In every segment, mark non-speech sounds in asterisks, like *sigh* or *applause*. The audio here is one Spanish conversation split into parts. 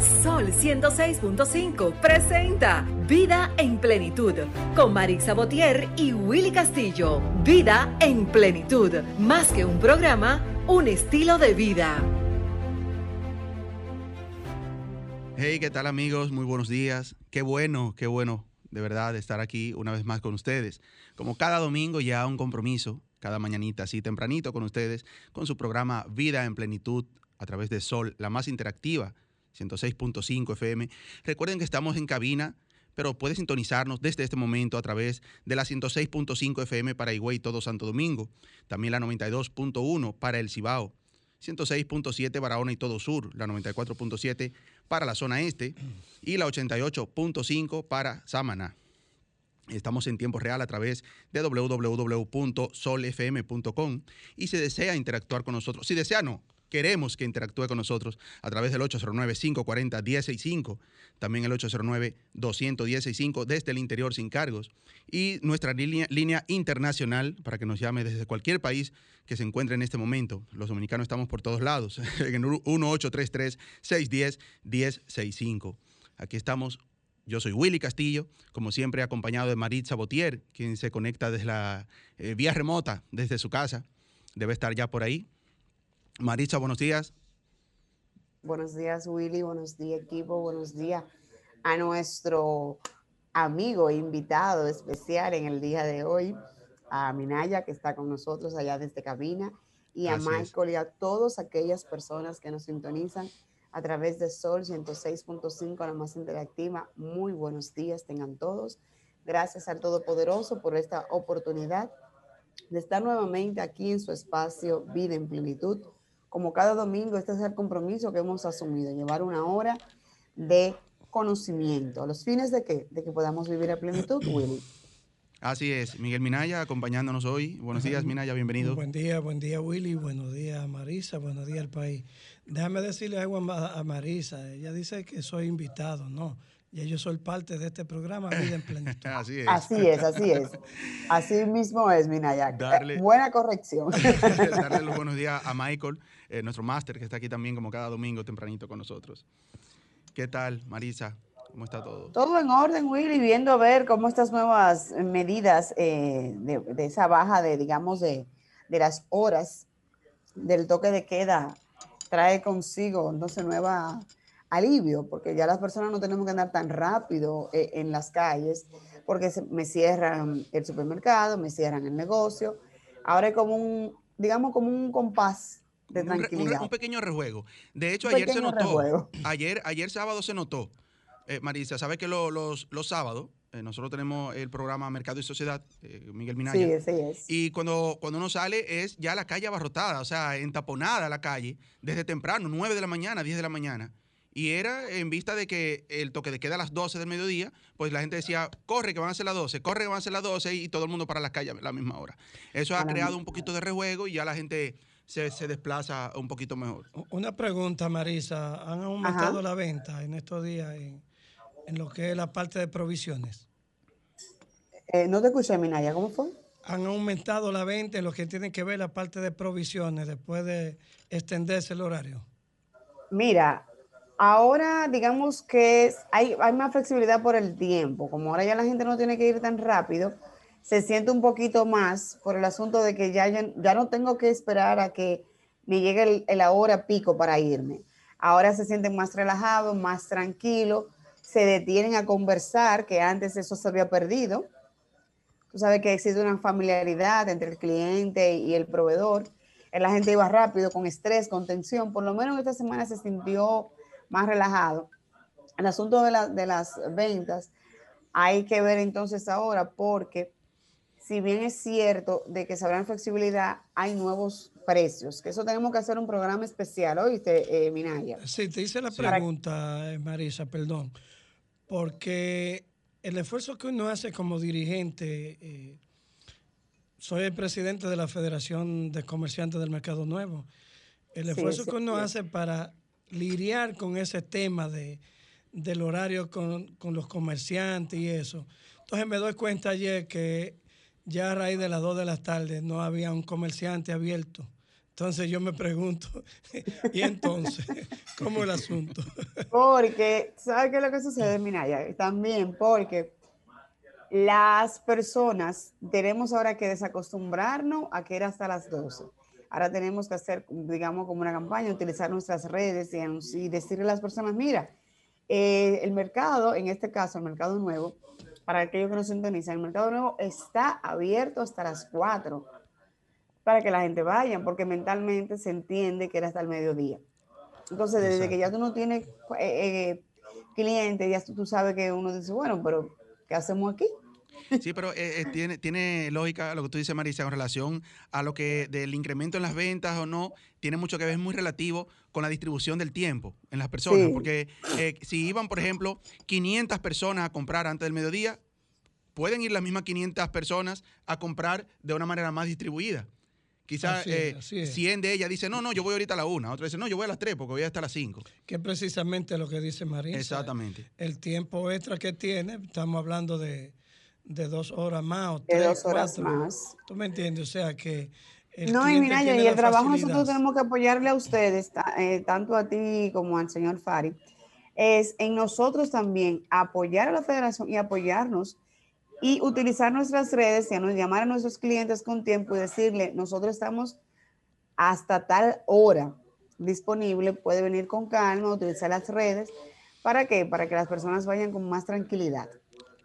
Sol 106.5 presenta Vida en Plenitud con Marisa Botier y Willy Castillo. Vida en Plenitud, más que un programa, un estilo de vida. Hey, ¿qué tal amigos? Muy buenos días. Qué bueno, qué bueno de verdad estar aquí una vez más con ustedes. Como cada domingo ya un compromiso, cada mañanita así tempranito con ustedes, con su programa Vida en Plenitud a través de Sol, la más interactiva 106.5 FM. Recuerden que estamos en cabina, pero puede sintonizarnos desde este momento a través de la 106.5 FM para Higüey todo Santo Domingo, también la 92.1 para El Cibao, 106.7 Barahona y todo Sur, la 94.7 para la zona este. Y la 88.5 para Samaná. Estamos en tiempo real a través de www.solfm.com y si desea interactuar con nosotros, si desea no, queremos que interactúe con nosotros a través del 809-540-165, también el 809-210-65 desde el interior sin cargos y nuestra línea, internacional para que nos llame desde cualquier país que se encuentre en este momento. Los dominicanos estamos por todos lados, *laughs* en 1833-610-1065. Aquí estamos. Yo soy Willy Castillo, como siempre acompañado de Maritza Botier, quien se conecta desde la eh, vía remota, desde su casa. Debe estar ya por ahí. Maritza, buenos días. Buenos días, Willy. Buenos días, equipo. Buenos días a nuestro amigo e invitado especial en el día de hoy, a Minaya, que está con nosotros allá desde cabina, y a Así Michael y a todas aquellas personas que nos sintonizan a través de Sol 106.5, la más interactiva. Muy buenos días, tengan todos. Gracias al Todopoderoso por esta oportunidad de estar nuevamente aquí en su espacio Vida en Plenitud. Como cada domingo, este es el compromiso que hemos asumido, llevar una hora de conocimiento. ¿A los fines de qué? De que podamos vivir a plenitud, Willy. Así es, Miguel Minaya acompañándonos hoy. Buenos días, Minaya, bienvenido. Buen día, buen día Willy, buenos días Marisa, buenos días al país. Déjame decirle algo a Ma- a Marisa, ella dice que soy invitado, no, ya yo soy parte de este programa Vida en Plenitud. *laughs* Así es. Así es, así es. Así mismo es, Minaya. Darle- Eh, Buena corrección. *laughs* Darle los buenos días a Michael, eh, nuestro máster, que está aquí también como cada domingo tempranito con nosotros. ¿Qué tal, Marisa? ¿Cómo está todo? Todo en orden, Willy, viendo a ver cómo estas nuevas medidas eh, de, de esa baja de, digamos, de, de las horas del toque de queda trae consigo, no sé, nueva alivio, porque ya las personas no tenemos que andar tan rápido eh, en las calles, porque se- me cierran el supermercado, me cierran el negocio. Ahora es como un, digamos, como un compás de Un pequeño rejuego. De hecho, Un ayer se notó. rejuego. Ayer, ayer sábado se notó. Eh, Marisa, ¿sabe que lo- los, los sábados eh, nosotros tenemos el programa Mercado y Sociedad, eh, Miguel Minaya? Sí, sí es. Y cuando, cuando uno sale es ya la calle abarrotada, o sea, entaponada la calle, desde temprano, 9 de la mañana, 10 de la mañana. Y era en vista de que el toque de queda a las 12 del mediodía, pues la gente decía, corre que van a ser las 12, corre que van a ser las 12 y todo el mundo para las calles a la misma hora. Eso ha creado un poquito de rejuego y ya la gente se, se desplaza un poquito mejor. Una pregunta Marisa, ¿han aumentado Ajá. la venta en estos días en, en lo que es la parte de provisiones? Eh, no te escuché, Minaya, ¿cómo fue? ¿Han aumentado la venta en lo que tiene que ver la parte de provisiones después de extenderse el horario? Mira, ahora digamos que es- hay, hay más flexibilidad por el tiempo. Como ahora ya la gente no tiene que ir tan rápido, se siente un poquito más por el asunto de que ya, ya, no tengo que esperar a que me llegue el, el hora pico para irme. Ahora se sienten más relajados, más tranquilos, se detienen a conversar, que antes eso se había perdido. Tú sabes que existe una familiaridad entre el cliente y el proveedor. La gente iba rápido, con estrés, con tensión. Por lo menos esta semana se sintió más relajado. El asunto de, la- de las ventas, hay que ver entonces ahora porque si bien es cierto de que se habrá flexibilidad, hay nuevos precios, que eso tenemos que hacer un programa especial, ¿oíste, eh, Minaya? Sí, te hice la pregunta, eh, Marisa, perdón, porque el esfuerzo que uno hace como dirigente, eh, soy el presidente de la Federación de Comerciantes del Mercado Nuevo, el Sí, esfuerzo sí, que uno sí. hace para lidiar con ese tema de, del horario con, con los comerciantes y eso. Entonces me doy cuenta ayer que ya a raíz de las 2 de la tarde no había un comerciante abierto. Entonces yo me pregunto, *laughs* ¿y entonces *laughs* ¿Cómo el asunto? *laughs* Porque, ¿sabe qué es lo que sucede, Minaya? También porque las personas tenemos ahora que desacostumbrarnos a que era hasta las 12. Ahora tenemos que hacer, digamos, como una campaña, utilizar nuestras redes y, decirle a las personas, mira, eh, el mercado, en este caso, el mercado nuevo, para aquellos que no sintonizan, el mercado nuevo está abierto hasta las 4 para que la gente vaya, porque mentalmente se entiende que era hasta el mediodía. Entonces, desde que ya tú no tienes eh, eh, clientes, ya tú sabes que uno dice, bueno, pero ¿qué hacemos aquí? Sí, pero eh, tiene, tiene lógica lo que tú dices, Marisa, con relación a lo que del incremento en las ventas o no, tiene mucho que ver, es muy relativo con la distribución del tiempo en las personas. Porque si iban, por ejemplo, 500 personas a comprar antes del mediodía, pueden ir las mismas 500 personas a comprar de una manera más distribuida. Quizás 100 eh, de ellas dicen, no, no, yo voy ahorita a la una. Otra dice, no, yo voy a las 3 porque voy hasta las 5. Que es precisamente lo que dice María. Exactamente. El tiempo extra que tiene, estamos hablando de, dos horas más o tres, de dos horas más. ¿Tú me entiendes? O sea que... no, y mira, y el trabajo nosotros tenemos que apoyarle a ustedes, eh, tanto a ti como al señor Fari, es en nosotros también apoyar a la federación y apoyarnos y utilizar nuestras redes, y llamar a nuestros clientes con tiempo y decirle, nosotros estamos hasta tal hora disponible, puede venir con calma, utilizar las redes. ¿Para qué? Para que las personas vayan con más tranquilidad.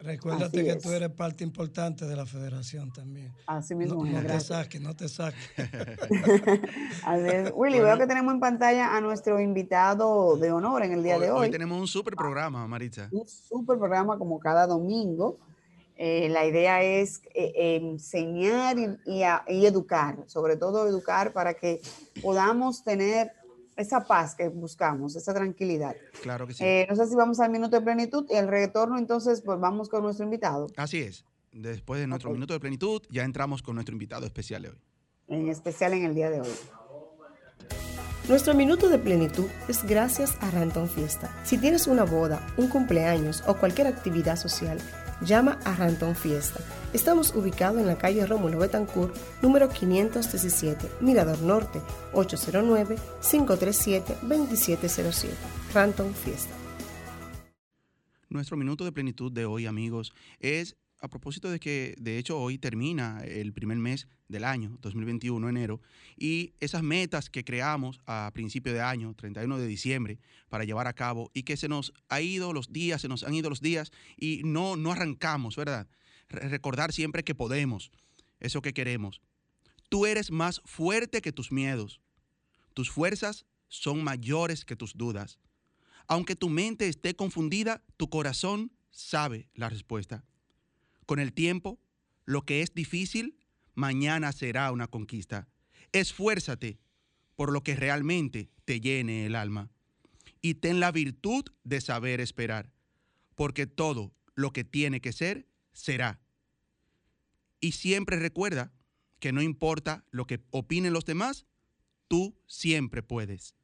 Recuérdate que tú eres parte importante de la federación también. Así mismo. No, te saques, no te saques. *laughs* Willy, veo que tenemos en pantalla a nuestro invitado de honor en el día de hoy. Hoy tenemos un super programa, Maritza. Un super programa como cada domingo. Eh, la idea es eh, enseñar y, educar, sobre todo educar para que podamos tener esa paz que buscamos, esa tranquilidad. Claro que sí. Eh, no sé si vamos al minuto de plenitud y el retorno, entonces, pues vamos con nuestro invitado. Así es. Después de nuestro minuto de plenitud, ya entramos con nuestro invitado especial de hoy. En especial en el día de hoy. Nuestro minuto de plenitud es gracias a Ranton Fiesta. Si tienes una boda, un cumpleaños o cualquier actividad social, llama a Ranton Fiesta. Estamos ubicados en la calle Rómulo Betancourt, número 517, Mirador Norte, 809-537-2707. Ranton Fiesta. Nuestro minuto de plenitud de hoy, amigos, es a propósito de que, de hecho, hoy termina el primer mes del año, 2021, enero, y esas metas que creamos a principio de año, 31 de diciembre, para llevar a cabo, y que se nos ha ido los días, se nos han ido los días, y no, no arrancamos, ¿verdad? recordar siempre que podemos, eso que queremos. Tú eres más fuerte que tus miedos. Tus fuerzas son mayores que tus dudas. Aunque tu mente esté confundida, tu corazón sabe la respuesta. Con el tiempo, lo que es difícil, mañana será una conquista. Esfuérzate por lo que realmente te llene el alma. Y ten la virtud de saber esperar, porque todo lo que tiene que ser, será. Y siempre recuerda que no importa lo que opinen los demás, tú siempre puedes.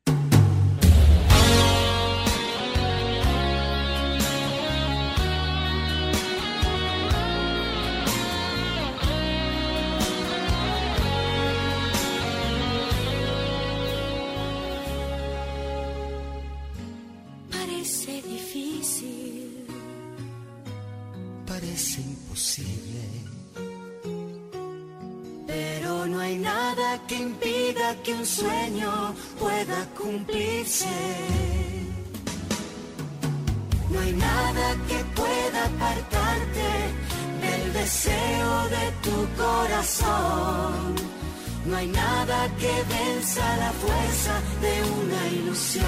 No hay nada que venza la fuerza de una ilusión.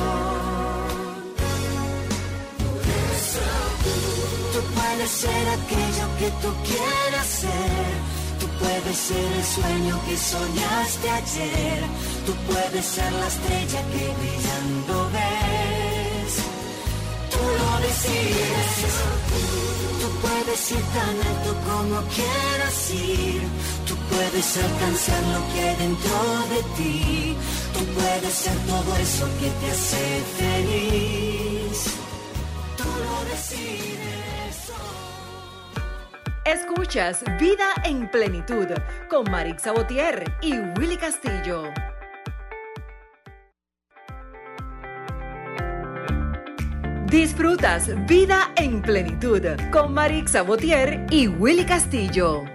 Tú puedes ser aquello que tú quieras ser. Tú puedes ser el sueño que soñaste ayer. Tú puedes ser la estrella que brillando ves. Tú lo decides. Tú puedes ir tan alto como quieras ir. Tú puedes alcanzar lo que hay dentro de ti. Tú puedes ser todo eso que te hace feliz. Tú lo decides. Escuchas Vida en Plenitud con Marix Sabotier y Willy Castillo. Disfrutas Vida en Plenitud con Marix Sabotier y Willy Castillo.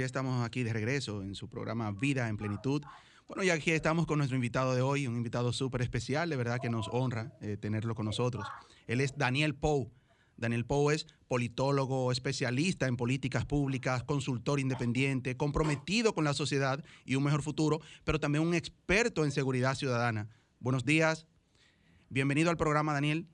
Ya estamos aquí de regreso en su programa Vida en Plenitud. Bueno, y aquí estamos con nuestro invitado de hoy, un invitado súper especial, de verdad que nos honra eh, tenerlo con nosotros. Él es Daniel Pou. Daniel Pou es politólogo, especialista en políticas públicas, consultor independiente, comprometido con la sociedad y un mejor futuro, pero también un experto en seguridad ciudadana. Buenos días. Bienvenido al programa, Daniel.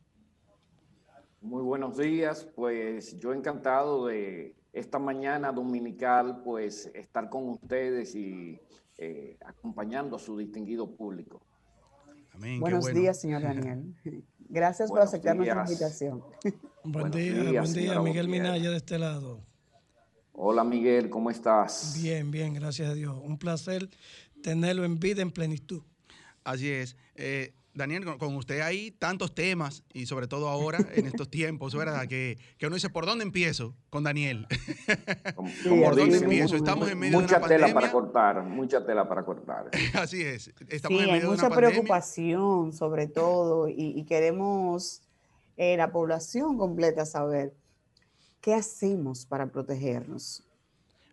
Muy buenos días. Pues yo encantado de esta mañana dominical, pues estar con ustedes y eh, acompañando a su distinguido público. Amén, Buenos días, señor Daniel. *laughs* Gracias por aceptar nuestra invitación. Buen día, buen día, Miguel Minaya de este lado. Hola Miguel, ¿cómo estás? Bien, bien, gracias a Dios. Un placer tenerlo en vida en plenitud. Así es. Eh, Daniel, con, usted hay tantos temas y sobre todo ahora, en *laughs* estos tiempos, ¿verdad? Que, que uno dice, ¿por dónde empiezo con Daniel? *laughs* ¿Por dónde empiezo? Estamos en medio de una pandemia. Mucha tela para cortar, mucha tela para cortar. *laughs* Así es. Estamos en medio hay mucha preocupación sobre todo y, queremos eh, la población completa saber qué hacemos para protegernos.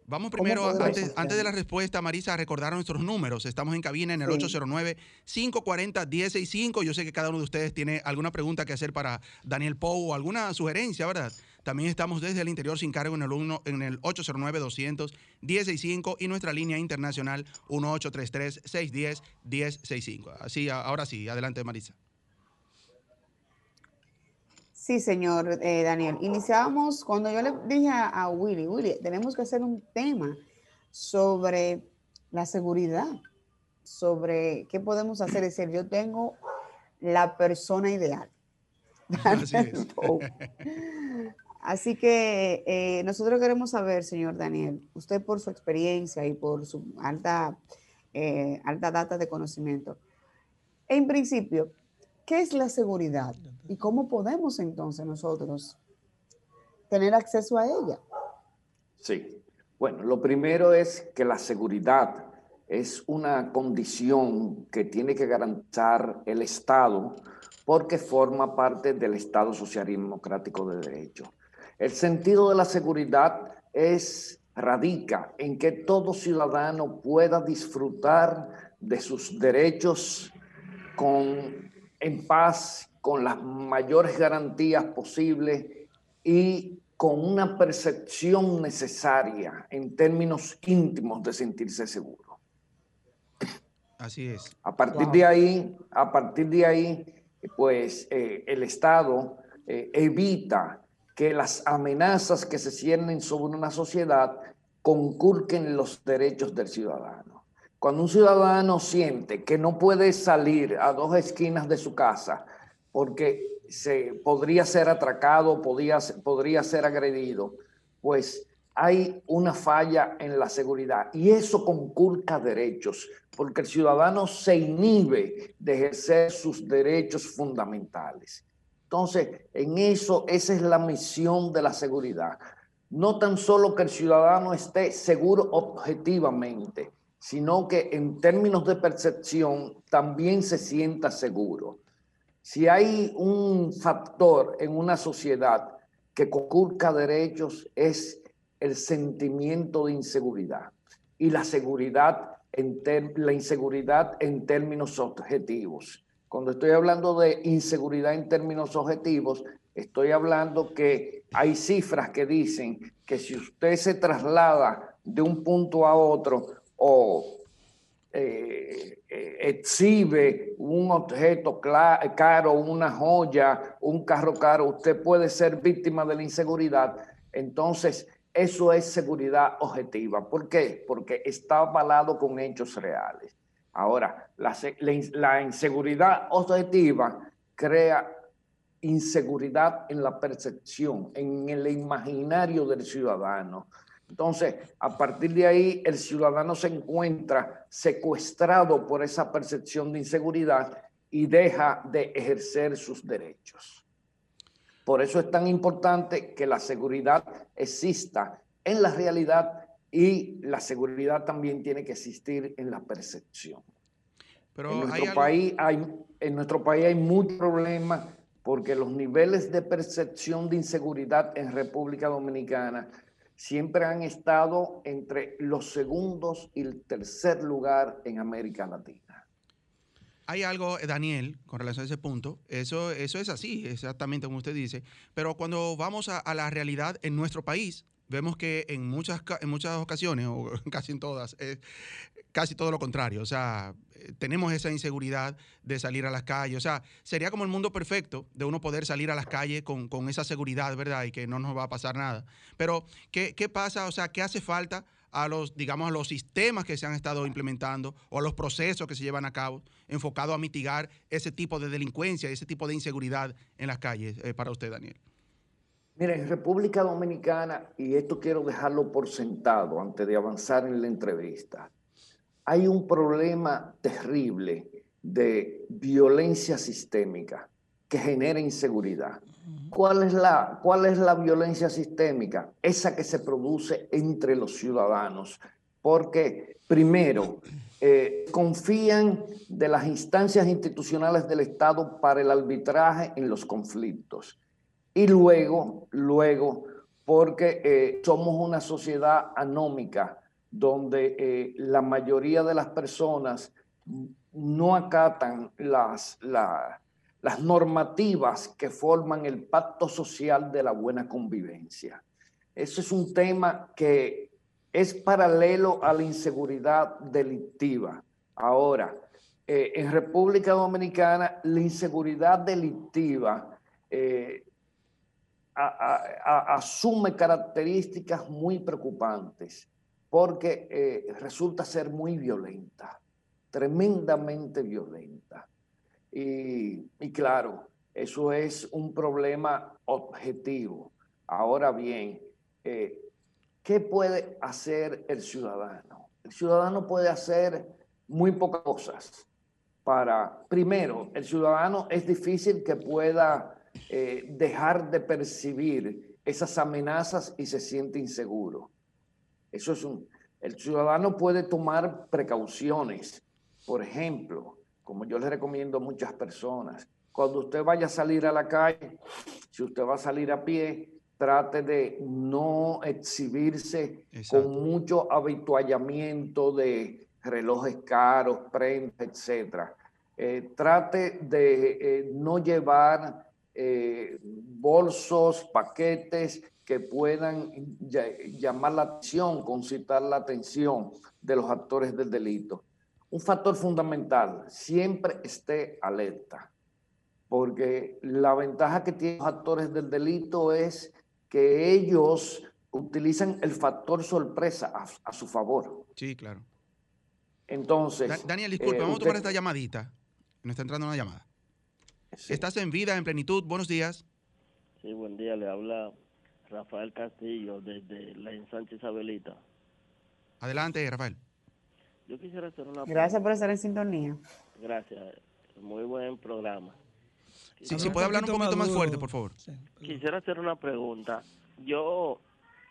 Vamos primero, antes, antes, de la respuesta, Marisa, a recordar nuestros números. Estamos en cabina en el 809-540-165. Yo sé que cada uno de ustedes tiene alguna pregunta que hacer para Daniel Pou o alguna sugerencia, ¿verdad? También estamos desde el interior sin cargo en el, en el 809-200-165 y nuestra línea internacional 1833-610-1065. Así, ahora sí, adelante, Marisa. Sí, señor eh, Daniel. Iniciábamos cuando yo le dije a, Willy, Willy, tenemos que hacer un tema sobre la seguridad, sobre qué podemos hacer. Es decir, yo tengo la persona ideal. *laughs* *laughs* Así, que eh, nosotros queremos saber, señor Daniel, usted por su experiencia y por su alta, eh, alta data de conocimiento, en principio, ¿Qué es la seguridad? ¿Y cómo podemos entonces nosotros tener acceso a ella? Sí. Bueno, lo primero es que la seguridad es una condición que tiene que garantizar el Estado porque forma parte del Estado social y democrático de derecho. El sentido de la seguridad es radica en que todo ciudadano pueda disfrutar de sus derechos con en paz, con las mayores garantías posibles y con una percepción necesaria en términos íntimos de sentirse seguro. Así es. A partir de ahí, a partir de ahí, pues eh, el Estado eh, evita que las amenazas que se ciernen sobre una sociedad conculquen los derechos del ciudadano. Cuando un ciudadano siente que no puede salir a dos esquinas de su casa porque se podría ser atracado, podría, podría ser agredido, pues hay una falla en la seguridad y eso conculca derechos, porque el ciudadano se inhibe de ejercer sus derechos fundamentales. Entonces, en eso, esa es la misión de la seguridad. No tan solo que el ciudadano esté seguro objetivamente, sino que en términos de percepción también se sienta seguro. Si hay un factor en una sociedad que conculca derechos es el sentimiento de inseguridad y la seguridad en la inseguridad en términos objetivos. Cuando estoy hablando de inseguridad en términos objetivos, estoy hablando que hay cifras que dicen que si usted se traslada de un punto a otro, o eh, eh, exhibe un objeto caro, una joya, un carro caro, usted puede ser víctima de la inseguridad. Entonces, eso es seguridad objetiva. ¿Por qué? Porque está avalado con hechos reales. Ahora, la, la inseguridad objetiva crea inseguridad en la percepción, en el imaginario del ciudadano. Entonces, a partir de ahí, el ciudadano se encuentra secuestrado por esa percepción de inseguridad y deja de ejercer sus derechos. Por eso es tan importante que la seguridad exista en la realidad y la seguridad también tiene que existir en la percepción. Pero en, nuestro hay país hay, en nuestro país hay muchos problemas porque los niveles de percepción de inseguridad en República Dominicana siempre han estado entre los segundos y el tercer lugar en América Latina. Hay algo, eh, Daniel, con relación a ese punto. Eso, eso es así, exactamente como usted dice. Pero cuando vamos a, a la realidad en nuestro país, vemos que en muchas, en muchas ocasiones, o *laughs* casi en todas, es casi todo lo contrario. O sea, eh, tenemos esa inseguridad de salir a las calles. O sea, sería como el mundo perfecto de uno poder salir a las calles con, con esa seguridad, ¿verdad? Y que no nos va a pasar nada. Pero, ¿qué, qué pasa? O sea, ¿qué hace falta? a los, digamos, a los sistemas que se han estado implementando o a los procesos que se llevan a cabo enfocados a mitigar ese tipo de delincuencia, ese tipo de inseguridad en las calles eh, para usted, Daniel. Mira, en República Dominicana, y esto quiero dejarlo por sentado antes de avanzar en la entrevista, hay un problema terrible de violencia sistémica que genera inseguridad. ¿Cuál es, la, ¿Cuál es la violencia sistémica? Esa que se produce entre los ciudadanos. Porque, primero, eh, confían de las instancias institucionales del Estado para el arbitraje en los conflictos. Y luego, luego, porque eh, somos una sociedad anómica donde eh, la mayoría de las personas no acatan las, la- las normativas que forman el pacto social de la buena convivencia. Ese es un tema que es paralelo a la inseguridad delictiva. Ahora, eh, en República Dominicana, la inseguridad delictiva a- a- asume características muy preocupantes porque eh, resulta ser muy violenta, tremendamente violenta. Y, y claro, eso es un problema objetivo. Ahora bien, eh, ¿qué puede hacer el ciudadano? El ciudadano puede hacer muy pocas cosas. Para, primero, el ciudadano es difícil que pueda eh, dejar de percibir esas amenazas y se siente inseguro. Eso es un. El ciudadano puede tomar precauciones. Por ejemplo, como yo le recomiendo a muchas personas, cuando usted vaya a salir a la calle, si usted va a salir a pie, trate de no exhibirse Exacto. con mucho habituallamiento de relojes caros, prendas, etcétera. Eh, trate de eh, no llevar eh, bolsos, paquetes que puedan llamar la atención, concitar la atención de los actores del delito. Un factor fundamental, siempre esté alerta, porque la ventaja que tienen los actores del delito es que ellos utilizan el factor sorpresa a, a su favor. Sí, claro. Entonces... Da- Daniel, disculpe, eh, vamos a tomar esta llamadita. Nos está entrando una llamada. Sí. Estás en vida, en plenitud. Buenos días. Sí, buen día. Le habla Rafael Castillo desde la ensanche Isabelita. Adelante, Rafael. Yo quisiera hacer una Gracias por estar en sintonía. Gracias. Muy buen programa. Si, Habla si puede hablar un poquito más fuerte, por favor. Sí. Quisiera hacer una pregunta. Yo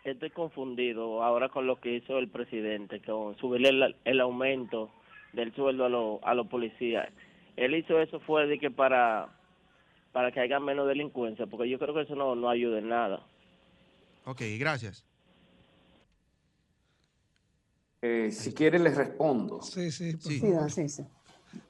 estoy confundido ahora con lo que hizo el presidente, con subirle el, el aumento del sueldo a, los a los policías. Él hizo eso fue de que para para que haya menos delincuencia, porque yo creo que eso no, no ayuda en nada. Ok, gracias. Eh, si quiere les respondo. Sí, sí, Sí. Sí, sí.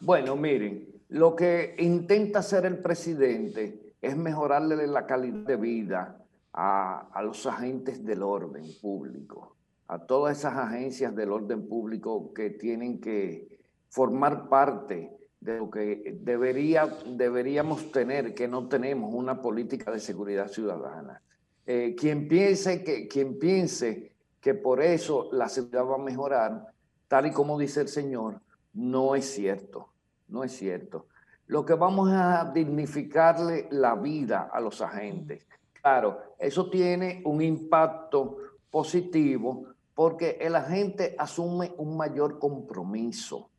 Bueno, miren, lo que intenta hacer el presidente es mejorarle la calidad de vida a, a los agentes del orden público, a todas esas agencias del orden público que tienen que formar parte de lo que debería, deberíamos tener, que no tenemos una política de seguridad ciudadana. Eh, quien, piense que, quien piense que por eso la seguridad va a mejorar, tal y como dice el Señor, no es cierto, no es cierto. Lo que vamos a dignificarle la vida a los agentes. Claro, eso tiene un impacto positivo porque el agente asume un mayor compromiso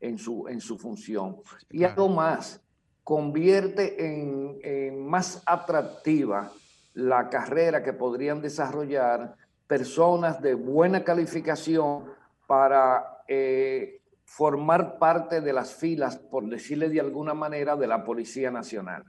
en su, en su función. Y claro. algo más, convierte en, en más atractiva la carrera que podrían desarrollar personas de buena calificación para eh, formar parte de las filas, por decirle de alguna manera, de la Policía Nacional.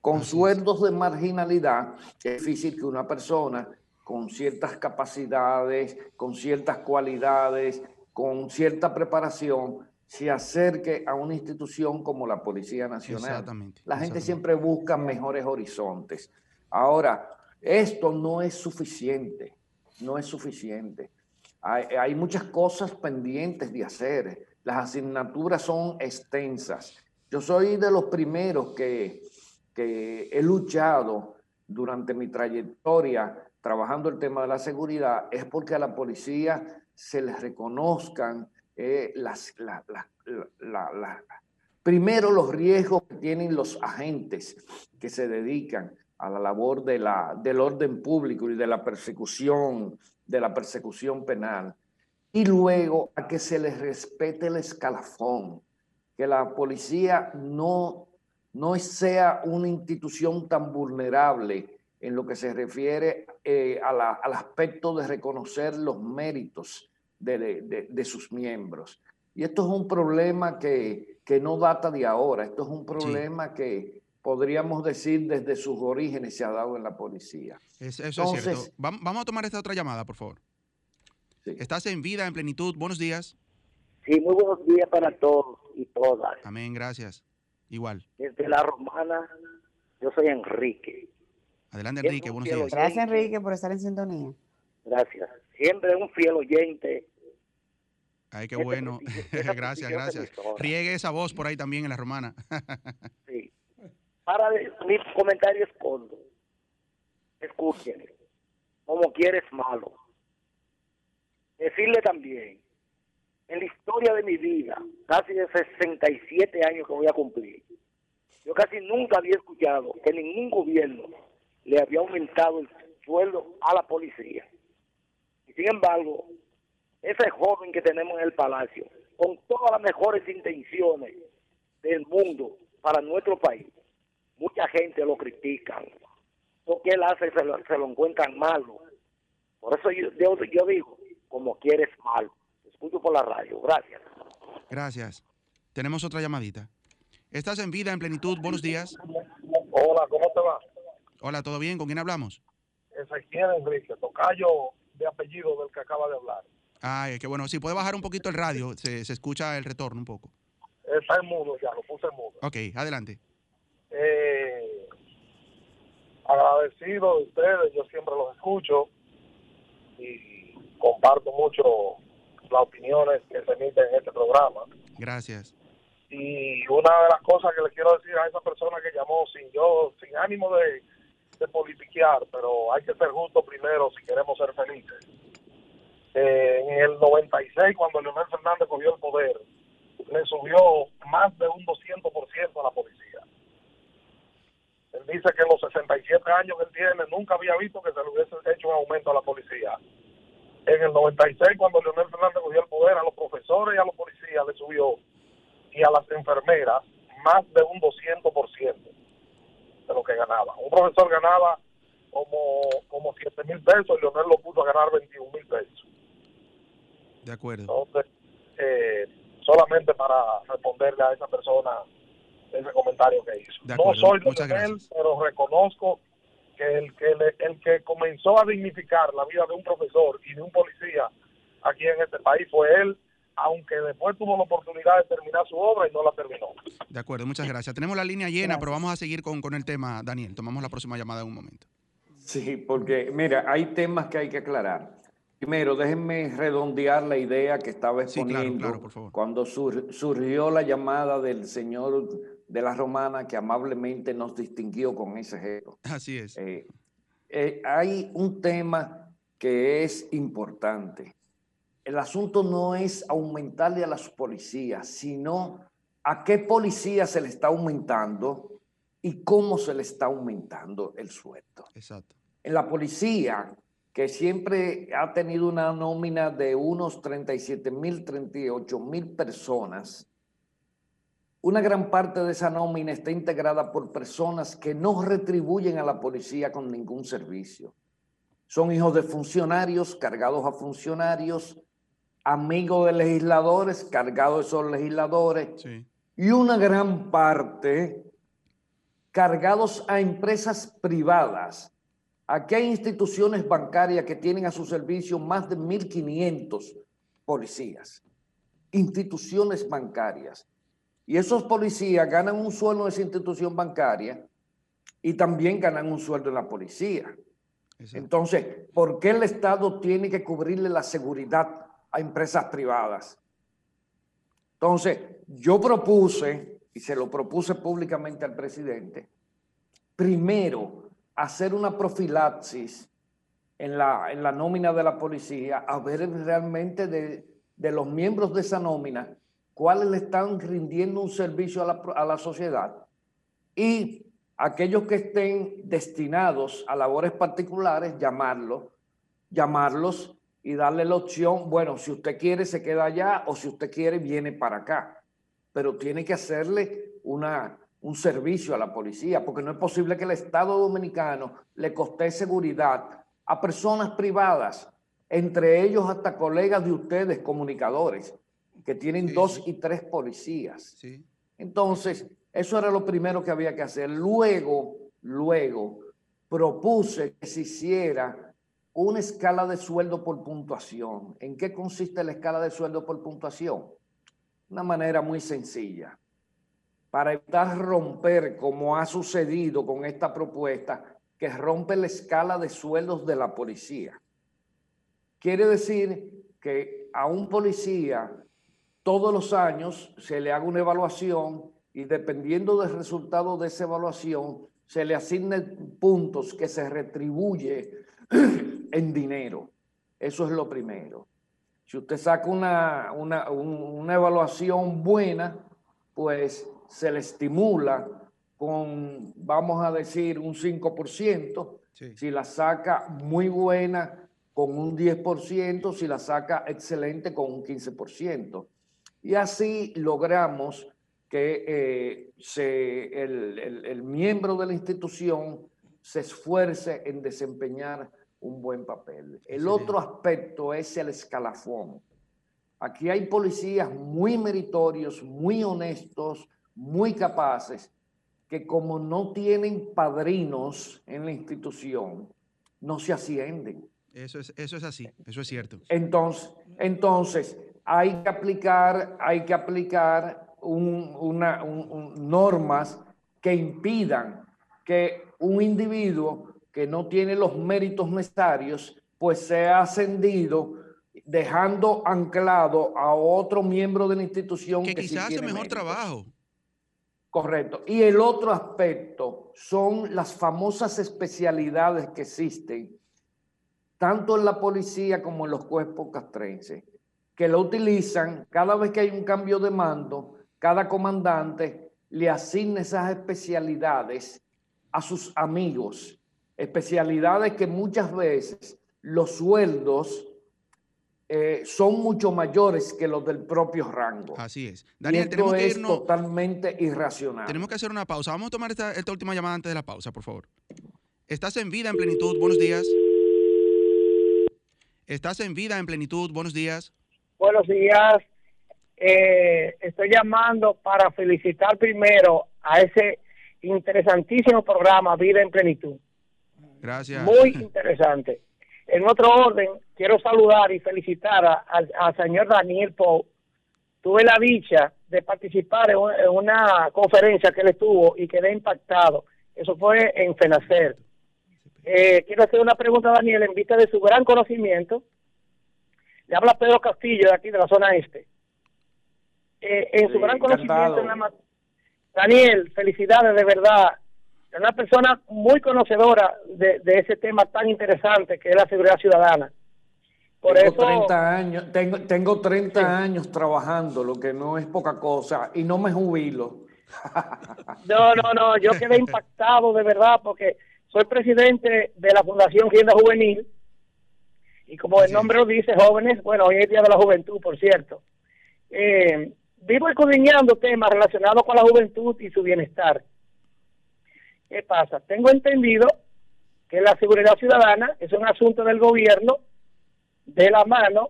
Con sueldos de marginalidad, es difícil que una persona con ciertas capacidades, con ciertas cualidades, con cierta preparación, se acerque a una institución como la Policía Nacional. Exactamente. La gente exactamente. siempre busca mejores horizontes. Ahora, esto no es suficiente, no es suficiente. Hay, hay muchas cosas pendientes de hacer. Las asignaturas son extensas. Yo soy de los primeros que, que he luchado durante mi trayectoria trabajando el tema de la seguridad, es porque a la policía se les reconozcan eh, las, la- la- la- primero los riesgos que tienen los agentes que se dedican a la labor de la, del orden público y de la persecución, de la persecución penal, y luego a que se les respete el escalafón, que la policía no, no sea una institución tan vulnerable en lo que se refiere eh, a la- al aspecto de reconocer los méritos de, de- de sus miembros. Y esto es un problema que, que no data de ahora, esto es un problema que podríamos decir desde sus orígenes se ha dado en la policía. Es- eso es cierto. Entonces- Vam- Vamos a tomar esta otra llamada, por favor. Sí. Estás en vida, en plenitud. Buenos días. Sí, muy buenos días para todos y todas. Amén, gracias. Igual. Desde la romana, yo soy Enrique. Adelante, Enrique. Buenos días. Gracias, Enrique, por estar en sintonía. Gracias. Siempre un fiel oyente. Ay, qué bueno. *laughs* gracias, gracias. Riegue esa voz por ahí también en la romana. *laughs* Sí. Para mi comentario es corto. Escuchen. Como quieres malo. Decirle también, en la historia de mi vida, casi de 67 años que voy a cumplir, yo casi nunca había escuchado que ningún gobierno le había aumentado el sueldo a la policía. Y sin embargo, ese joven que tenemos en el palacio, con todas las mejores intenciones del mundo para nuestro país, mucha gente lo critican. Lo que él hace se lo, se lo encuentran malo. Por eso yo, yo, yo digo, como quieres mal. Escucho por la radio. Gracias. Gracias. Tenemos otra llamadita. Estás en vida, en plenitud. Buenos días. Hola, ¿cómo te va? Hola, ¿todo bien? ¿Con quién hablamos? Ezequiel Enrique, tocayo de apellido del que acaba de hablar. Ay, qué bueno. Si puede bajar un poquito el radio, se, se escucha el retorno un poco. Está en mudo ya, lo puse en mudo. Ok, adelante. Eh, agradecido de ustedes, yo siempre los escucho y comparto mucho las opiniones que se emiten en este programa. Gracias. Y una de las cosas que le quiero decir a esa persona que llamó sin yo, sin ánimo de, de politiquear, pero hay que ser justo primero si queremos ser felices. Eh, en el 96, cuando Leonel Fernández cogió el poder, le subió más de un 200% a la policía. Él dice que en los 67 años que él tiene nunca había visto que se le hubiese hecho un aumento a la policía. En el 96, cuando Leonel Fernández cogió el poder, a los profesores y a los policías le subió y a las enfermeras más de un 200% de lo que ganaba. Un profesor ganaba como, como 7 mil pesos y Leonel lo puso a ganar 21 mil pesos. De acuerdo. Entonces, eh, solamente para responderle a esa persona ese comentario que hizo. De no acuerdo, soy de muchas gracias. pero reconozco que el que le- el que comenzó a dignificar la vida de un profesor y de un policía aquí en este país fue él, aunque después tuvo la oportunidad de terminar su obra y no la terminó. De acuerdo, muchas gracias. Tenemos la línea llena, pero vamos a seguir con, con el tema, Daniel. Tomamos la próxima llamada en un momento. Sí, porque mira, hay temas que hay que aclarar. Primero, déjenme redondear la idea que estaba Sí, claro, exponiendo claro, por favor. cuando sur- surgió la llamada del señor de la Romana que amablemente nos distinguió con ese gesto. Así es. Eh, eh, hay un tema que es importante. El asunto no es aumentarle a las policías, sino a qué policía se le está aumentando y cómo se le está aumentando el sueldo. Exacto. En la policía, que siempre ha tenido una nómina de unos 37 mil, 38 mil personas, una gran parte de esa nómina está integrada por personas que no retribuyen a la policía con ningún servicio. Son hijos de funcionarios, cargados a funcionarios, amigos de legisladores, cargados de esos legisladores, Sí. y una gran parte cargados a empresas privadas. Aquí hay instituciones bancarias que tienen a su servicio más de 1.500 policías. Instituciones bancarias. Y esos policías ganan un sueldo en esa institución bancaria y también ganan un sueldo en la policía. Exacto. Entonces, ¿por qué el Estado tiene que cubrirle la seguridad a empresas privadas? Entonces, yo propuse, y se lo propuse públicamente al presidente, primero hacer una profilaxis en la, en la nómina de la policía, a ver realmente de, de los miembros de esa nómina, cuáles le están rindiendo un servicio a la, a la sociedad y aquellos que estén destinados a labores particulares, llamarlos, llamarlos y darle la opción, bueno, si usted quiere se queda allá o si usted quiere viene para acá, pero tiene que hacerle una, un servicio a la policía, porque no es posible que el Estado dominicano le coste seguridad a personas privadas, entre ellos hasta colegas de ustedes, comunicadores, que tienen Sí, dos sí. y tres policías. Sí. Entonces, eso era lo primero que había que hacer. Luego, luego, propuse que se hiciera una escala de sueldo por puntuación. ¿En qué consiste la escala de sueldo por puntuación? Una manera muy sencilla. Para evitar romper, como ha sucedido con esta propuesta, que rompe la escala de sueldos de la policía. Quiere decir que a un policía todos los años se le haga una evaluación y dependiendo del resultado de esa evaluación se le asignen puntos que se retribuye *clears throat* en dinero. Eso es lo primero. Si usted saca una, una, un- una evaluación buena, pues se le estimula con, vamos a decir, un 5%. Sí. Si la saca muy buena, con un 10%, si la saca excelente, con un 15%. Y así logramos que eh, se- el, el- el miembro de la institución se esfuerce en desempeñar un buen papel. El otro aspecto es el escalafón. Aquí hay policías muy meritorios, muy honestos, muy capaces, que como no tienen padrinos en la institución, no se ascienden. Eso es, eso es así, eso es cierto. Entonces, entonces hay que aplicar, hay que aplicar un- una- un- un- normas que impidan que un individuo que no tiene los méritos necesarios, pues sea ascendido dejando anclado a otro miembro de la institución Que que, sí quizás hace mejor méritos. trabajo. Correcto. Y el otro aspecto son las famosas especialidades que existen, tanto en la policía como en los cuerpos castrenses, que lo utilizan cada vez que hay un cambio de mando, cada comandante le asigna esas especialidades a sus amigos, especialidades que muchas veces los sueldos eh, son mucho mayores que los del propio rango. Así es. Y Daniel, esto tenemos que es irnos. totalmente irracional. Tenemos que hacer una pausa. Vamos a tomar esta, esta última llamada antes de la pausa, por favor. Estás en vida en plenitud. Buenos días. Estás en vida en plenitud. Buenos días. Buenos días. Eh, estoy llamando para felicitar primero a ese interesantísimo programa Vida en Plenitud. Gracias. Muy interesante. En otro orden, quiero saludar y felicitar a- al al señor Daniel Pou. Tuve la dicha de participar en un- en una conferencia que él estuvo y quedé impactado. Eso fue en FENACER. Eh, quiero hacer una pregunta a Daniel en vista de su gran conocimiento. Le habla Pedro Castillo de aquí de la zona este. Eh, en su gran conocimiento en la Daniel, felicidades de verdad. Es una persona muy conocedora de, de ese tema tan interesante que es la seguridad ciudadana. Por tengo eso, 30 años, tengo, tengo 30 años trabajando, lo que no es poca cosa, y no me jubilo. *laughs* no, no, no, yo quedé impactado de verdad porque soy presidente de la Fundación Rienda Juvenil y como el nombre lo dice, jóvenes, bueno, hoy es Día de la Juventud, por cierto. Eh, vivo escudriñando temas relacionados con la juventud y su bienestar. ¿Qué pasa? Tengo entendido que la seguridad ciudadana es un asunto del gobierno de la mano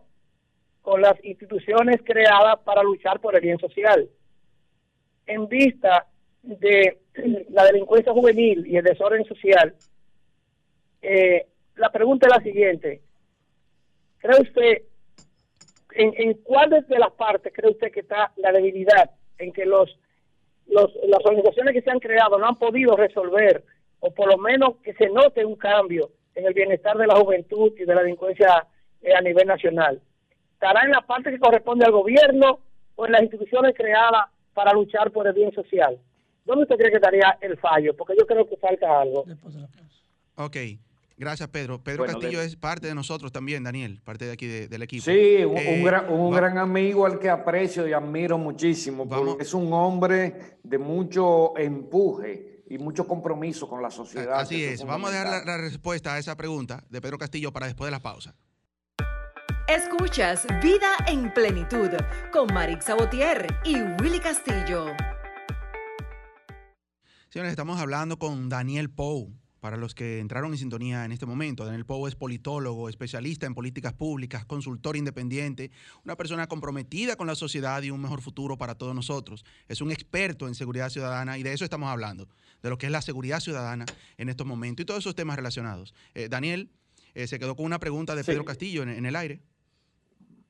con las instituciones creadas para luchar por el bien social. En vista de *clears throat* la delincuencia juvenil y el desorden social, eh, la pregunta es la siguiente. ¿Cree usted, en, en cuál de las partes cree usted que está la debilidad en que los, los las organizaciones que se han creado no han podido resolver o por lo menos que se note un cambio en el bienestar de la juventud y de la delincuencia eh, a nivel nacional? ¿Estará en la parte que corresponde al gobierno o en las instituciones creadas para luchar por el bien social? ¿Dónde usted cree que estaría el fallo? Porque yo creo que falta algo. Ok. Gracias, Pedro. Pedro Castillo es parte de nosotros también, Daniel, parte de aquí del equipo. Sí, un, eh, gran, un gran, amigo al que aprecio y admiro muchísimo. Es un hombre de mucho empuje y mucho compromiso con la sociedad. Así es. Vamos a dejar la, respuesta a esa pregunta de Pedro Castillo para después de la pausa. Escuchas Vida en Plenitud con Marix Sabotier y Willy Castillo. Señores, estamos hablando con Daniel Pou para los que entraron en sintonía en este momento, Daniel Pou es politólogo, especialista en políticas públicas, consultor independiente, una persona comprometida con la sociedad y un mejor futuro para todos nosotros. Es un experto en seguridad ciudadana y de eso estamos hablando, de lo que es la seguridad ciudadana en estos momentos y todos esos temas relacionados. Eh, Daniel, eh, se quedó con una pregunta de Pedro Castillo en, el aire.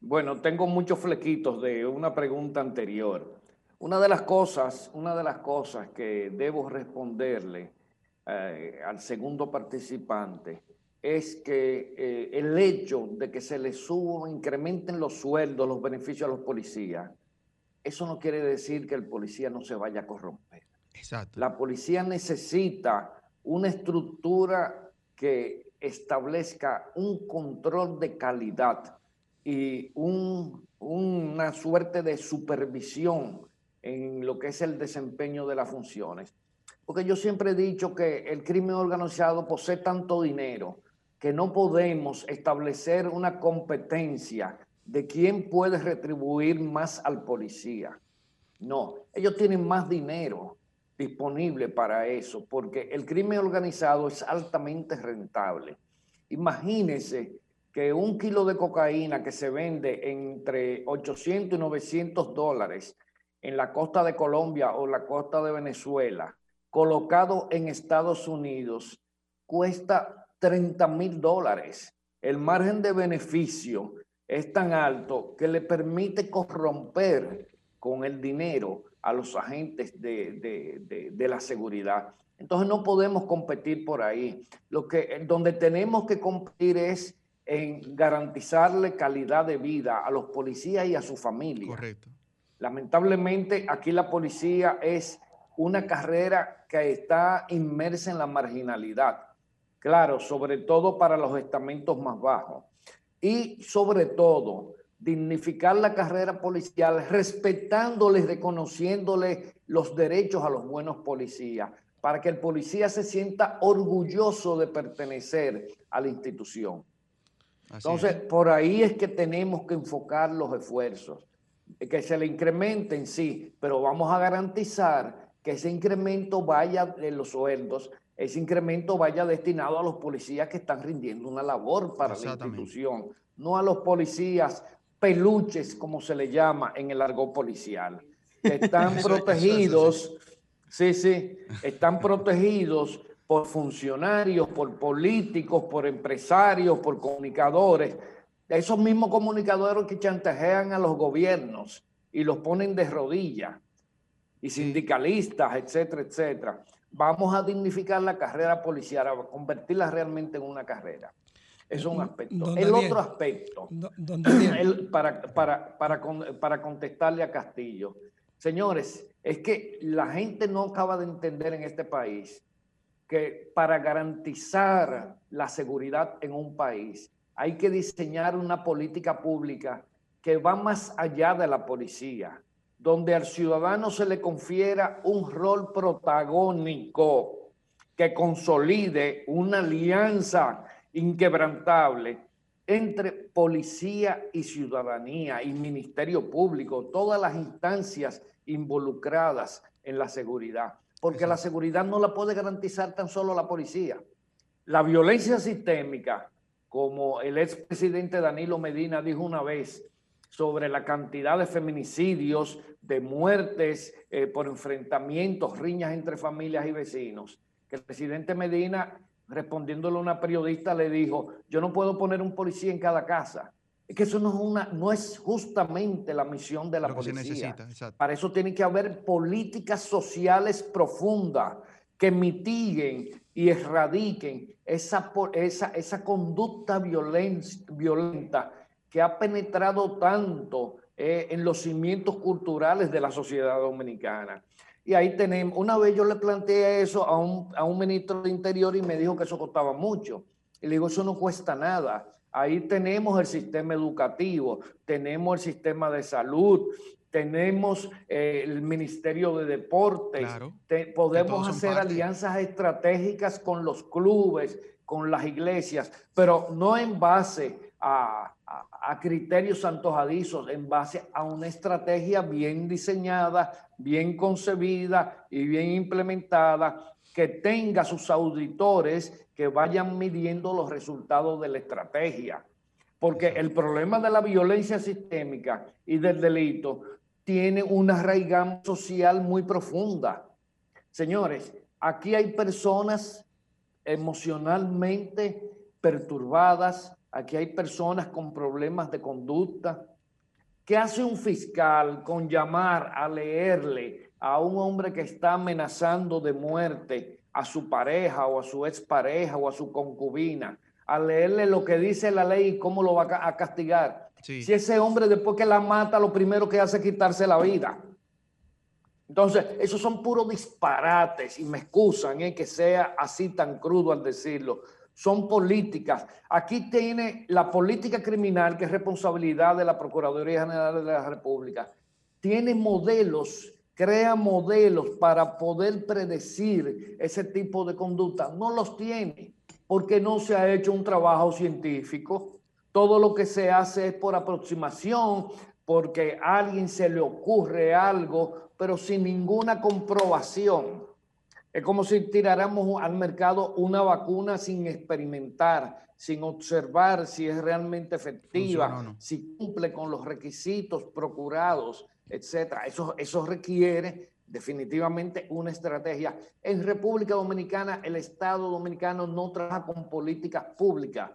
Bueno, tengo muchos flequitos de una pregunta anterior. Una de las cosas, una de las cosas que debo responderle eh, al segundo participante es que eh, el hecho de que se le suban, incrementen los sueldos, los beneficios a los policías, eso no quiere decir que el policía no se vaya a corromper. Exacto. La policía necesita una estructura que establezca un control de calidad y una suerte de supervisión en lo que es el desempeño de las funciones. Porque yo siempre he dicho que el crimen organizado posee tanto dinero que no podemos establecer una competencia de quién puede retribuir más al policía. No, ellos tienen más dinero disponible para eso, porque el crimen organizado es altamente rentable. Imagínense que un kilo de cocaína que se vende entre 800 y 900 dólares en la costa de Colombia o la costa de Venezuela, colocado en Estados Unidos cuesta 30 mil dólares. El margen de beneficio es tan alto que le permite corromper con el dinero a los agentes de, la seguridad. Entonces no podemos competir por ahí. Lo que, donde tenemos que competir es en garantizarle calidad de vida a los policías y a su familia. Correcto. Lamentablemente aquí la policía es una carrera que está inmersa en la marginalidad. Claro, sobre todo para los estamentos más bajos. Y sobre todo, dignificar la carrera policial, respetándole y reconociéndole los derechos a los buenos policías, para que el policía se sienta orgulloso de pertenecer a la institución. Entonces, por ahí es que tenemos que enfocar los esfuerzos, que se le incrementen, sí, pero vamos a garantizar que ese incremento vaya en los sueldos, ese incremento vaya destinado a los policías que están rindiendo una labor para la institución, no a los policías peluches, como se le llama en el argot policial, que están *laughs* protegidos, sí, sí, están protegidos por funcionarios, por políticos, por empresarios, por comunicadores, esos mismos comunicadores que chantajean a los gobiernos y los ponen de rodillas y sindicalistas, etcétera, etcétera. Vamos a dignificar la carrera policial, a convertirla realmente en una carrera. Es un aspecto. el otro aspecto, para, para, para, para contestarle a Castillo, señores, es que la gente no acaba de entender en este país que para garantizar la seguridad en un país hay que diseñar una política pública que va más allá de la policía donde al ciudadano se le confiera un rol protagónico que consolide una alianza inquebrantable entre policía y ciudadanía y ministerio público, todas las instancias involucradas en la seguridad, porque la seguridad no la puede garantizar tan solo la policía. La violencia sistémica, como el expresidente Danilo Medina dijo una vez, sobre la cantidad de feminicidios, de muertes eh, por enfrentamientos, riñas entre familias y vecinos, que el presidente Medina, respondiéndole a una periodista, le dijo, yo no puedo poner un policía en cada casa. Es que eso no es, una, no es justamente la misión de la Lo policía. necesita. Para eso tiene que haber políticas sociales profundas que mitiguen y erradiquen esa, esa, esa conducta violen- violenta que ha penetrado tanto eh, en los cimientos culturales de la sociedad dominicana. Y ahí tenemos, una vez yo le planteé eso a un, a un ministro de Interior y me dijo que eso costaba mucho. Y le digo, eso no cuesta nada. Ahí tenemos el sistema educativo, tenemos el sistema de salud, tenemos eh, el Ministerio de Deportes, Claro, te- podemos hacer parte. alianzas estratégicas con los clubes, con las iglesias, pero no en base a, a- criterios antojadizos, en base a una estrategia bien diseñada, bien concebida y bien implementada, que tenga sus auditores que vayan midiendo los resultados de la estrategia. Porque el problema de la violencia sistémica y del delito tiene una arraigada social muy profunda. Señores, aquí hay personas emocionalmente perturbadas, aquí hay personas con problemas de conducta. ¿Qué hace un fiscal con llamar a leerle a un hombre que está amenazando de muerte a su pareja o a su expareja o a su concubina? A leerle lo que dice la ley y cómo lo va a ca- a castigar. Sí. Si ese hombre después que la mata, lo primero que hace es quitarse la vida. Entonces, esos son puros disparates y me excusan eh, que sea así tan crudo al decirlo. Son políticas. Aquí tiene la política criminal, que es responsabilidad de la Procuraduría General de la República. Tiene modelos, crea modelos para poder predecir ese tipo de conducta. No los tiene porque no se ha hecho un trabajo científico. Todo lo que se hace es por aproximación, porque a alguien se le ocurre algo, pero sin ninguna comprobación. Es como si tiráramos al mercado una vacuna sin experimentar, sin observar si es realmente efectiva, Funciona o no. si cumple con los requisitos procurados, etcétera. Eso, eso requiere definitivamente una estrategia. En República Dominicana, el Estado dominicano no trabaja con políticas públicas,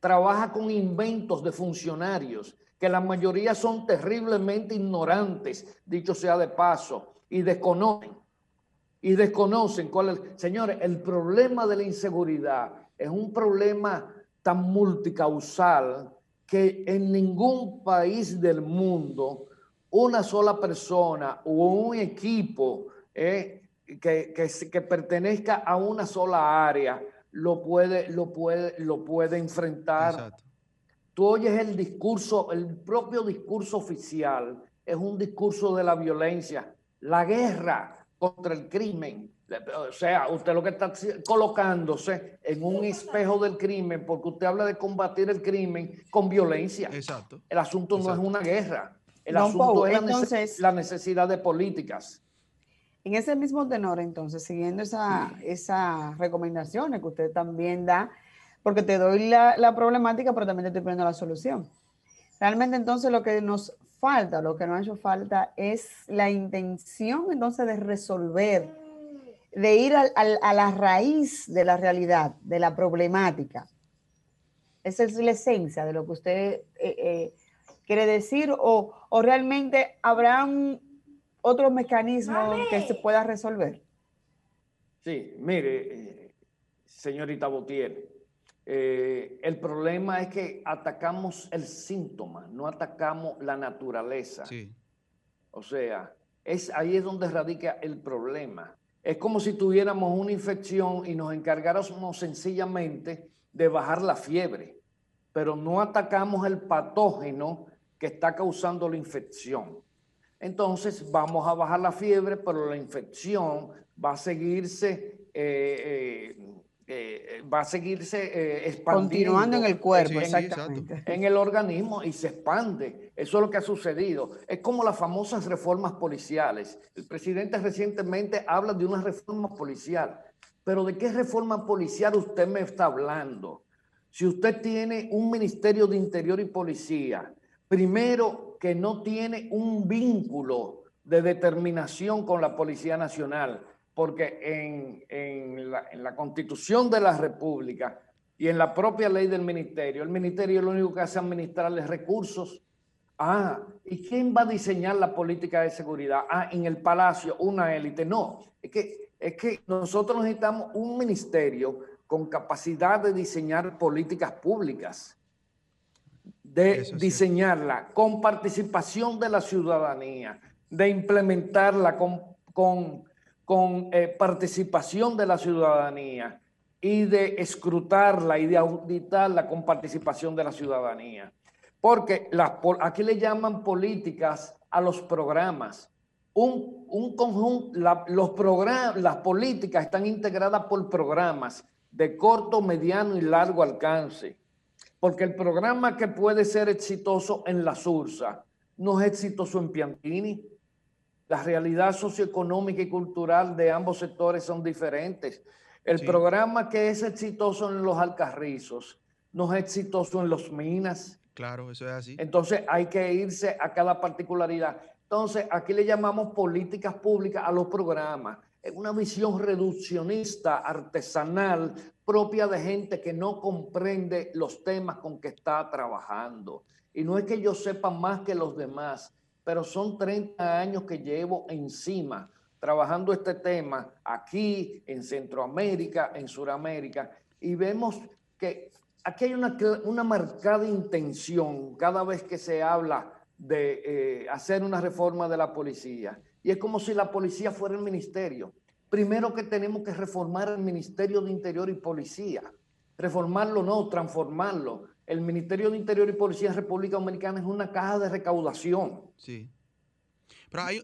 trabaja con inventos de funcionarios, que la mayoría son terriblemente ignorantes, dicho sea de paso, y desconocen y desconocen cuál es. Señores, el problema de la inseguridad es un problema tan multicausal que en ningún país del mundo una sola persona o un equipo eh, que, que, pertenezca a una sola área lo puede, lo puede, lo puede enfrentar Exacto. tú oyes el discurso, el propio discurso oficial es un discurso de la violencia, la guerra contra el crimen. O sea, usted lo que está colocándose en un espejo del crimen, porque usted habla de combatir el crimen con violencia. Exacto. El asunto no es una guerra, el Don asunto Pau, es la necesidad de políticas. En ese mismo tenor, entonces, siguiendo esa, esas recomendaciones que usted también da, porque te doy la, la problemática, pero también te estoy poniendo la solución. Realmente, entonces, lo que nos falta, lo que nos ha hecho falta es la intención, entonces, de resolver, de ir al- al- a la raíz de la realidad, de la problemática. Esa es la esencia de lo que usted eh, eh, quiere decir, o, o realmente habrán otros mecanismos que se pueda resolver. Sí, mire, eh, señorita Botier, eh, el problema es que atacamos el síntoma, no atacamos la naturaleza. Sí. O sea, es, ahí es donde radica el problema. Es como si tuviéramos una infección y nos encargáramos sencillamente de bajar la fiebre, pero no atacamos el patógeno que está causando la infección. Entonces vamos a bajar la fiebre, pero la infección va a seguirse, eh, eh, eh, va a seguirse eh, expandiendo Continuando en el cuerpo, Sí, exactamente. en el organismo y se expande. Eso es lo que ha sucedido. Es como las famosas reformas policiales. El presidente recientemente habla de una reforma policial. Pero ¿de qué reforma policial usted me está hablando? Si usted tiene un Ministerio de Interior y Policía, primero que no tiene un vínculo de determinación con la Policía Nacional, porque en, en la, en la Constitución de la República y en la propia ley del ministerio, el ministerio lo único que hace es administrarles recursos. Ah, ¿y quién va a diseñar la política de seguridad? Ah, en el palacio, una élite. No, es que, es que nosotros necesitamos un ministerio con capacidad de diseñar políticas públicas, de diseñarla con participación de la ciudadanía, de implementarla con, con, con eh, participación de la ciudadanía y de escrutarla y de auditarla con participación de la ciudadanía. Porque aquí le llaman políticas a los programas. Un, un conjunto, los programas, las políticas están integradas por programas de corto, mediano y largo alcance. Porque el programa que puede ser exitoso en la Sursa no es exitoso en Piantini. La realidad socioeconómica y cultural de ambos sectores son diferentes. El programa que es exitoso en los Alcarrizos no es exitoso en los Minas. Claro, eso es así. Entonces hay que irse a cada particularidad. Entonces aquí le llamamos políticas públicas a los programas. Es una visión reduccionista, artesanal, propia de gente que no comprende los temas con que está trabajando. Y no es que yo sepa más que los demás, pero son 30 años que llevo encima trabajando este tema aquí en Centroamérica, en Sudamérica, y vemos que aquí hay una, una marcada intención cada vez que se habla de eh, hacer una reforma de la policía. Y es como si la policía fuera el ministerio. Primero que tenemos que reformar el Ministerio de Interior y Policía. Reformarlo no, transformarlo. El Ministerio de Interior y Policía en República Dominicana es una caja de recaudación. Sí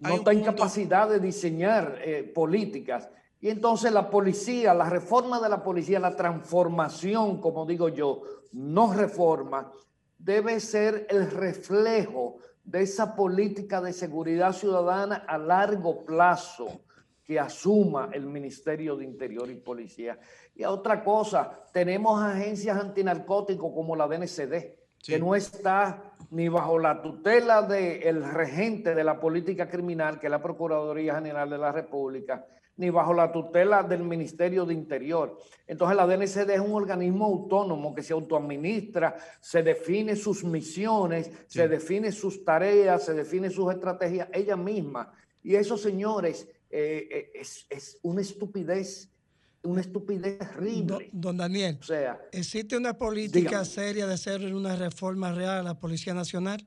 no está en capacidad de diseñar eh, políticas. Y entonces la policía, la reforma de la policía, la transformación, como digo yo, no reforma, debe ser el reflejo de esa política de seguridad ciudadana a largo plazo que asuma el Ministerio de Interior y Policía. Y otra cosa, tenemos agencias antinarcóticos como la DNCD, que no está ni bajo la tutela del regente de la política criminal, que es la Procuraduría General de la República, ni bajo la tutela del Ministerio de Interior. Entonces la DNCD es un organismo autónomo que se autoadministra, se define sus misiones, se define sus tareas, se define sus estrategias ella misma. Y eso, señores, eh, eh, es, es una estupidez una estupidez terrible. Don, Daniel, o sea, ¿existe una política seria de hacer una reforma real a la Policía Nacional?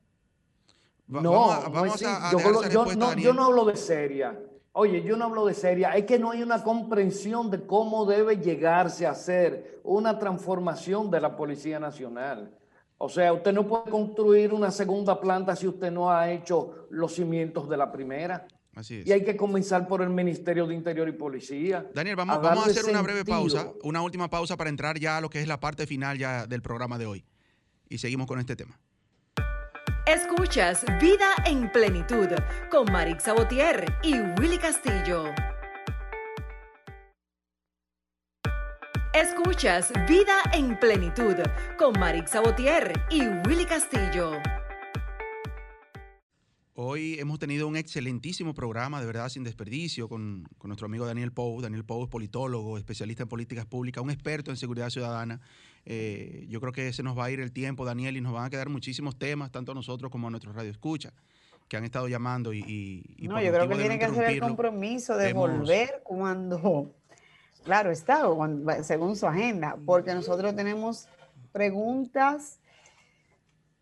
No, vamos a, yo, no, hablo de seria. Oye, yo no hablo de seria. Es que no hay una comprensión de cómo debe llegarse a hacer una transformación de la Policía Nacional. O sea, usted no puede construir una segunda planta si usted no ha hecho los cimientos de la primera. Y hay que comenzar por el Ministerio de Interior y Policía. Daniel, vamos a, vamos a hacer una breve pausa, una última pausa para entrar ya a lo que es la parte final ya del programa de hoy. Y seguimos con este tema. Escuchas Vida en Plenitud con Marix Sabotier y Willy Castillo. Escuchas Vida en Plenitud con Marix Sabotier y Willy Castillo. Hoy hemos tenido un excelentísimo programa, de verdad, sin desperdicio, con, nuestro amigo Daniel Pou. Daniel Pou es politólogo, especialista en políticas públicas, un experto en seguridad ciudadana. Eh, yo creo que se nos va a ir el tiempo, Daniel, y nos van a quedar muchísimos temas, tanto a nosotros como a nuestros radio escucha, que han estado llamando y... no, yo creo que tiene que hacer el compromiso de volver cuando... Claro, está, según su agenda, porque nosotros tenemos preguntas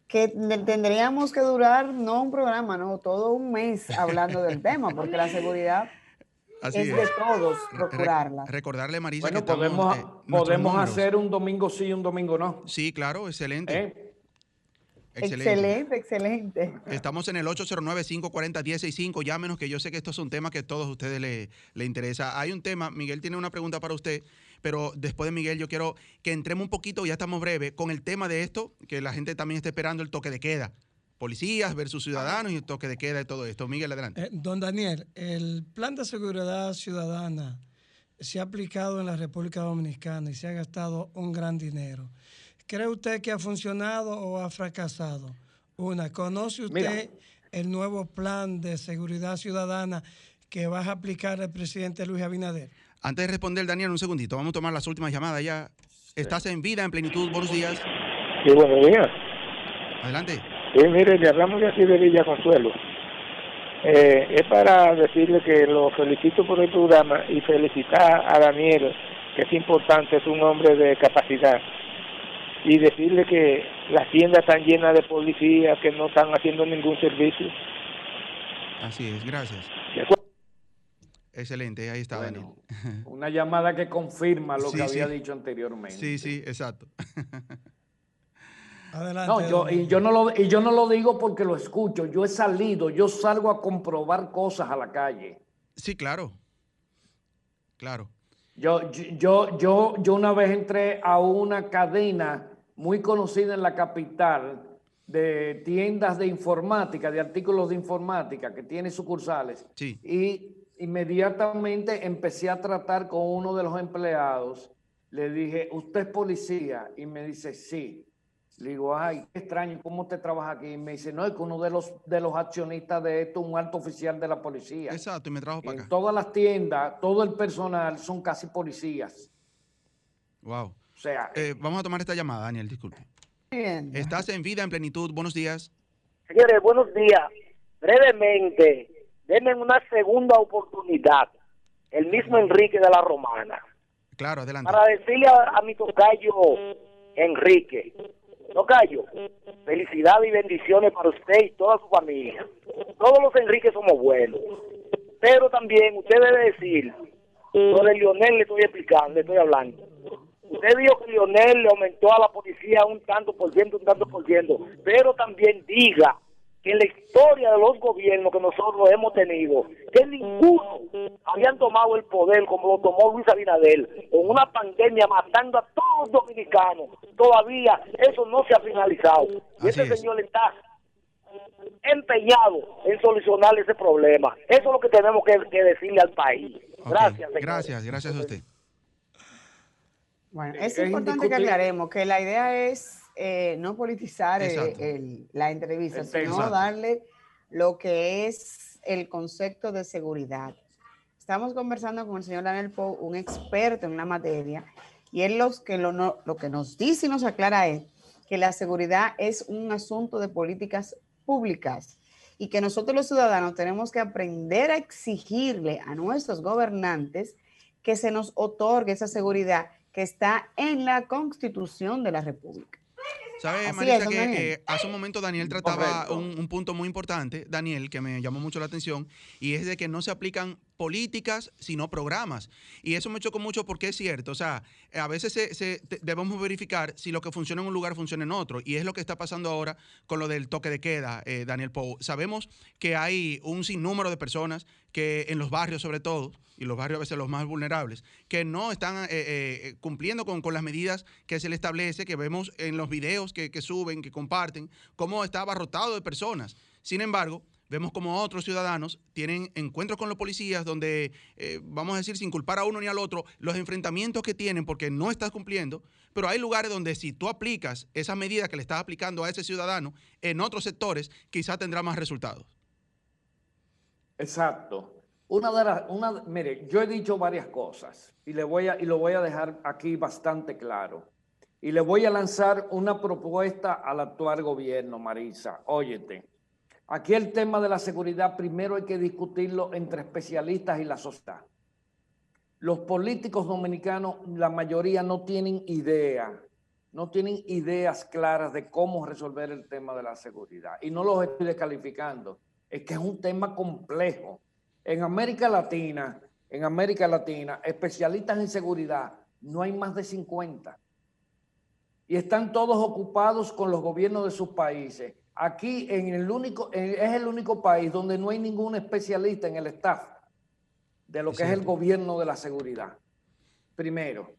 que tendríamos que durar no un programa, no, todo un mes hablando del *laughs* tema, porque la seguridad es, de todos procurarla. recordarle, Marisa, que podemos, eh, podemos hacer un domingo sí y un domingo no. Sí, claro, excelente. ¿Eh? Excelente. excelente. Estamos en el 809-540-165. Llámenos, que yo sé que estos son temas que a todos ustedes les le interesa. Hay un tema, Miguel tiene una pregunta para usted pero después de Miguel yo quiero que entremos un poquito, ya estamos breve, con el tema de esto, que la gente también está esperando el toque de queda. Policías versus ciudadanos y el toque de queda y todo esto. Miguel, adelante. Eh, don Daniel, el plan de seguridad ciudadana se ha aplicado en la República Dominicana y se ha gastado un gran dinero. ¿Cree usted que ha funcionado o ha fracasado? Una, ¿conoce usted Mira. el nuevo plan de seguridad ciudadana que va a aplicar el presidente Luis Abinader? Antes de responder, Daniel, un segundito. Vamos a tomar las últimas llamadas ya. Estás en vida, en plenitud. Buenos días. Sí, buenos días. Adelante. Sí, mire, le hablamos de aquí de Villa Consuelo. Eh, es para decirle que lo felicito por el programa y felicitar a Daniel, que es importante, es un hombre de capacidad. Y decirle que las tiendas están llenas de policías que no están haciendo ningún servicio. Así es, gracias. Excelente, ahí está Daniel. *laughs* Una llamada que confirma lo Sí, que había sí. dicho anteriormente. Sí, sí, exacto. *laughs* Adelante. No, yo, y, yo no lo, y yo no lo digo porque lo escucho. Yo he salido, yo salgo a comprobar cosas a la calle. Sí, claro. Claro. Yo, yo, yo, yo una vez entré a una cadena muy conocida en la capital de tiendas de informática, de artículos de informática, que tiene sucursales. Sí. Y inmediatamente empecé a tratar con uno de los empleados. Le dije, ¿usted es policía? Y me dice, sí. Le digo, ay, qué extraño, ¿cómo te trabaja aquí? Y me dice, no, es que uno de los, de los accionistas de esto, un alto oficial de la policía. Exacto, y me trajo para En acá. todas las tiendas, todo el personal son casi policías. Wow. O sea, Eh, vamos a tomar esta llamada, Daniel, disculpe. Bien. Estás en vida, en plenitud. Buenos días. Señores, buenos días. Brevemente, denme una segunda oportunidad. El mismo Enrique de la Romana. Claro, adelante. Para decirle a, a mi tocayo Enrique, tocayo, felicidades y bendiciones para usted y toda su familia. Todos los Enriques somos buenos. Pero también usted debe decir, lo de Lionel le estoy explicando, le estoy hablando. Usted dijo que Lionel le aumentó a la policía un tanto por ciento, un tanto por ciento, pero también diga en la historia de los gobiernos que nosotros hemos tenido, que ninguno habían tomado el poder como lo tomó Luis Abinader, con una pandemia matando a todos los dominicanos. Todavía eso no se ha finalizado. Y Así este es. señor está empeñado en solucionar ese problema. Eso es lo que tenemos que, que decirle al país. Gracias, señor. Gracias, gracias a usted. Bueno, Es- importante que aclaremos que la idea es eh, no politizar eh, el- la entrevista, sino darle lo que es el concepto de seguridad. Estamos conversando con el señor Daniel Pou, un experto en la materia, y él los que lo, no- lo que nos dice y nos aclara es que la seguridad es un asunto de políticas públicas y que nosotros los ciudadanos tenemos que aprender a exigirle a nuestros gobernantes que se nos otorgue esa seguridad que está en la Constitución de la República. ¿Sabe, Así Marisa, es, que eh, hace un momento Daniel trataba un punto muy importante, Daniel, que me llamó mucho la atención, y es de que no se aplican políticas, sino programas. Y eso me chocó mucho porque es cierto. O sea, a veces se- debemos verificar si lo que funciona en un lugar funciona en otro. Y es lo que está pasando ahora con lo del toque de queda, eh, Daniel Pou. Sabemos que hay un sinnúmero de personas que en los barrios sobre todo, y los barrios a veces los más vulnerables, que no están eh, eh, cumpliendo con, con las medidas que se le establece, que vemos en los videos que, que suben, que comparten, cómo está abarrotado de personas. Sin embargo, vemos como otros ciudadanos tienen encuentros con los policías donde, eh, vamos a decir, sin culpar a uno ni al otro, los enfrentamientos que tienen porque no estás cumpliendo, pero hay lugares donde si tú aplicas esas medidas que le estás aplicando a ese ciudadano en otros sectores, quizá tendrá más resultados. Exacto. Una de las, una, mire, yo he dicho varias cosas y le voy a, y lo voy a dejar aquí bastante claro. Y le voy a lanzar una propuesta al actual gobierno, Marisa. Óyete, aquí el tema de la seguridad primero hay que discutirlo entre especialistas y la sociedad. Los políticos dominicanos, la mayoría no tienen idea, no tienen ideas claras de cómo resolver el tema de la seguridad. Y no los estoy descalificando, es que es un tema complejo. En América Latina, en América Latina, especialistas en seguridad, no hay más de 50. Y están todos ocupados con los gobiernos de sus países. Aquí en el único, es el único país donde no hay ningún especialista en el staff de lo que es el gobierno de la seguridad. Primero,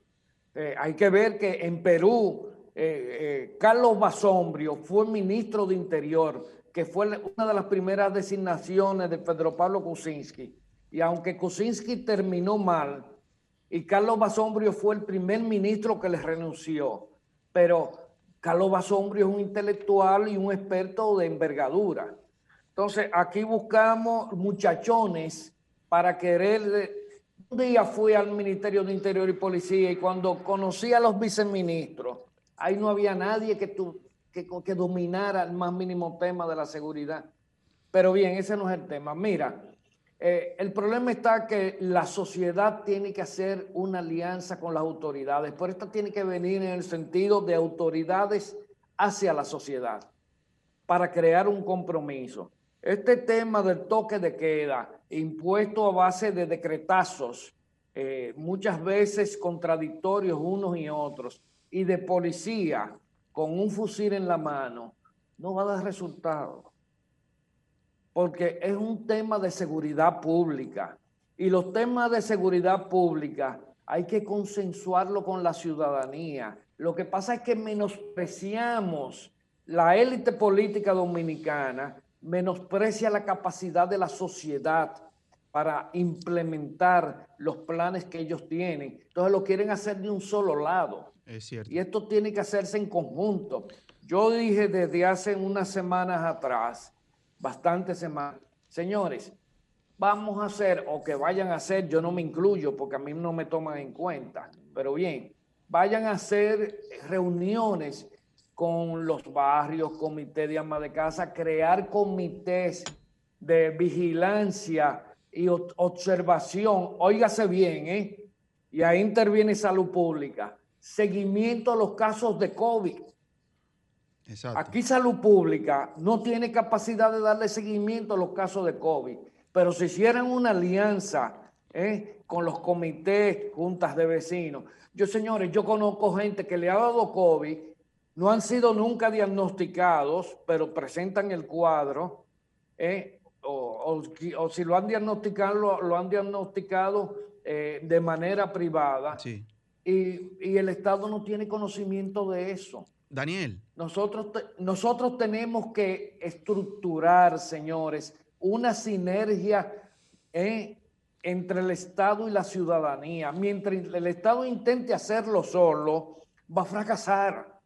eh, hay que ver que en Perú, eh, eh, Carlos Basombrio fue ministro de Interior, que fue una de las primeras designaciones de Pedro Pablo Kuczynski. Y aunque Kuczynski terminó mal, y Carlos Basombrio fue el primer ministro que le renunció, pero Carlos Basombrio es un intelectual y un experto de envergadura. Entonces, aquí buscamos muchachones para querer... Un día fui al Ministerio de Interior y Policía y cuando conocí a los viceministros, ahí no había nadie que, que, que dominara el más mínimo tema de la seguridad. Pero bien, ese no es el tema. Mira, eh, el problema está que la sociedad tiene que hacer una alianza con las autoridades, pero esta tiene que venir en el sentido de autoridades hacia la sociedad para crear un compromiso. Este tema del toque de queda, impuesto a base de decretazos, eh, muchas veces contradictorios unos y otros, y de policía con un fusil en la mano, no va a dar resultado. Porque es un tema de seguridad pública. Y los temas de seguridad pública hay que consensuarlo con la ciudadanía. Lo que pasa es que menospreciamos la élite política dominicana, menosprecia la capacidad de la sociedad para implementar los planes que ellos tienen. Entonces lo quieren hacer de un solo lado. Es cierto. Y esto tiene que hacerse en conjunto. Yo dije desde hace unas semanas atrás, bastantes semanas, señores, vamos a hacer, o que vayan a hacer, yo no me incluyo porque a mí no me toman en cuenta, pero bien, vayan a hacer reuniones con los barrios, comité de ama de casa, crear comités de vigilancia y observación, óigase bien, ¿eh? Y ahí interviene salud pública, seguimiento a los casos de COVID. Exacto. Aquí salud pública no tiene capacidad de darle seguimiento a los casos de COVID, pero si hicieran una alianza ¿eh? con los comités, juntas de vecinos. Yo, señores, yo conozco gente que le ha dado COVID, no han sido nunca diagnosticados, pero presentan el cuadro. ¿eh? o, si lo han diagnosticado, lo, han diagnosticado eh, de manera privada. Y, el Estado no tiene conocimiento de eso. Daniel. Nosotros, nosotros tenemos que estructurar, señores, una sinergia eh, entre el Estado y la ciudadanía. Mientras el Estado intente hacerlo solo, va a fracasar.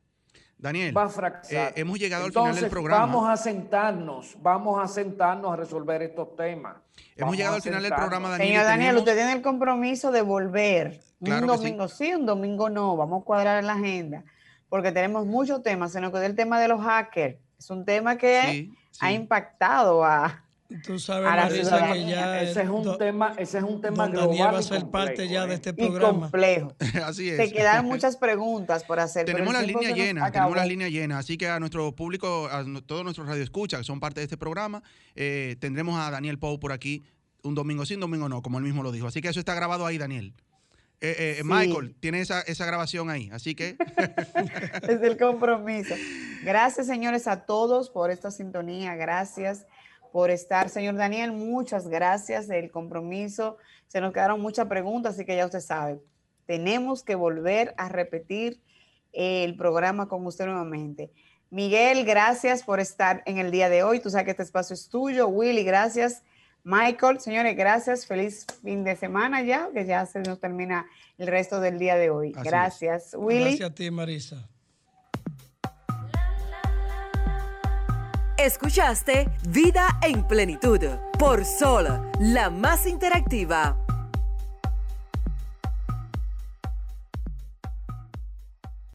Daniel, va a fracasar. Eh, hemos llegado al final del programa. Vamos a sentarnos, vamos a sentarnos a resolver estos temas. Hemos llegado al final del programa, Daniel. Señor Daniel, usted tiene el compromiso de volver. un domingo sí. un domingo no. Vamos a cuadrar la agenda. Porque tenemos muchos temas. Se nos quedó el tema de los hackers. Es un tema que ha impactado a, Tú sabes, Marisa, que ya ese es un tema, ese es un tema global Daniel va a ser parte ya de este programa. Y complejo. *laughs* así es. Te quedan *laughs* muchas preguntas por hacer. Tenemos las líneas llenas, tenemos las líneas llenas, así que a nuestro público, a todos nuestros radioescuchas que son parte de este programa, eh, tendremos a Daniel Pou por aquí un domingo sí, un domingo no, como él mismo lo dijo. Así que eso está grabado ahí, Daniel. Eh, eh, Michael, tiene esa, esa grabación ahí, así que... *laughs* es el compromiso. Gracias, señores, a todos por esta sintonía. Gracias por estar. Señor Daniel, muchas gracias del compromiso. Se nos quedaron muchas preguntas, así que ya usted sabe, tenemos que volver a repetir el programa con usted nuevamente. Miguel, gracias por estar en el día de hoy. Tú sabes que este espacio es tuyo. Willy, gracias. Michael, señores, gracias. Feliz fin de semana ya, que ya se nos termina el resto del día de hoy. gracias. Willy. Gracias a ti, Marisa. Escuchaste Vida en Plenitud por Sol, la más interactiva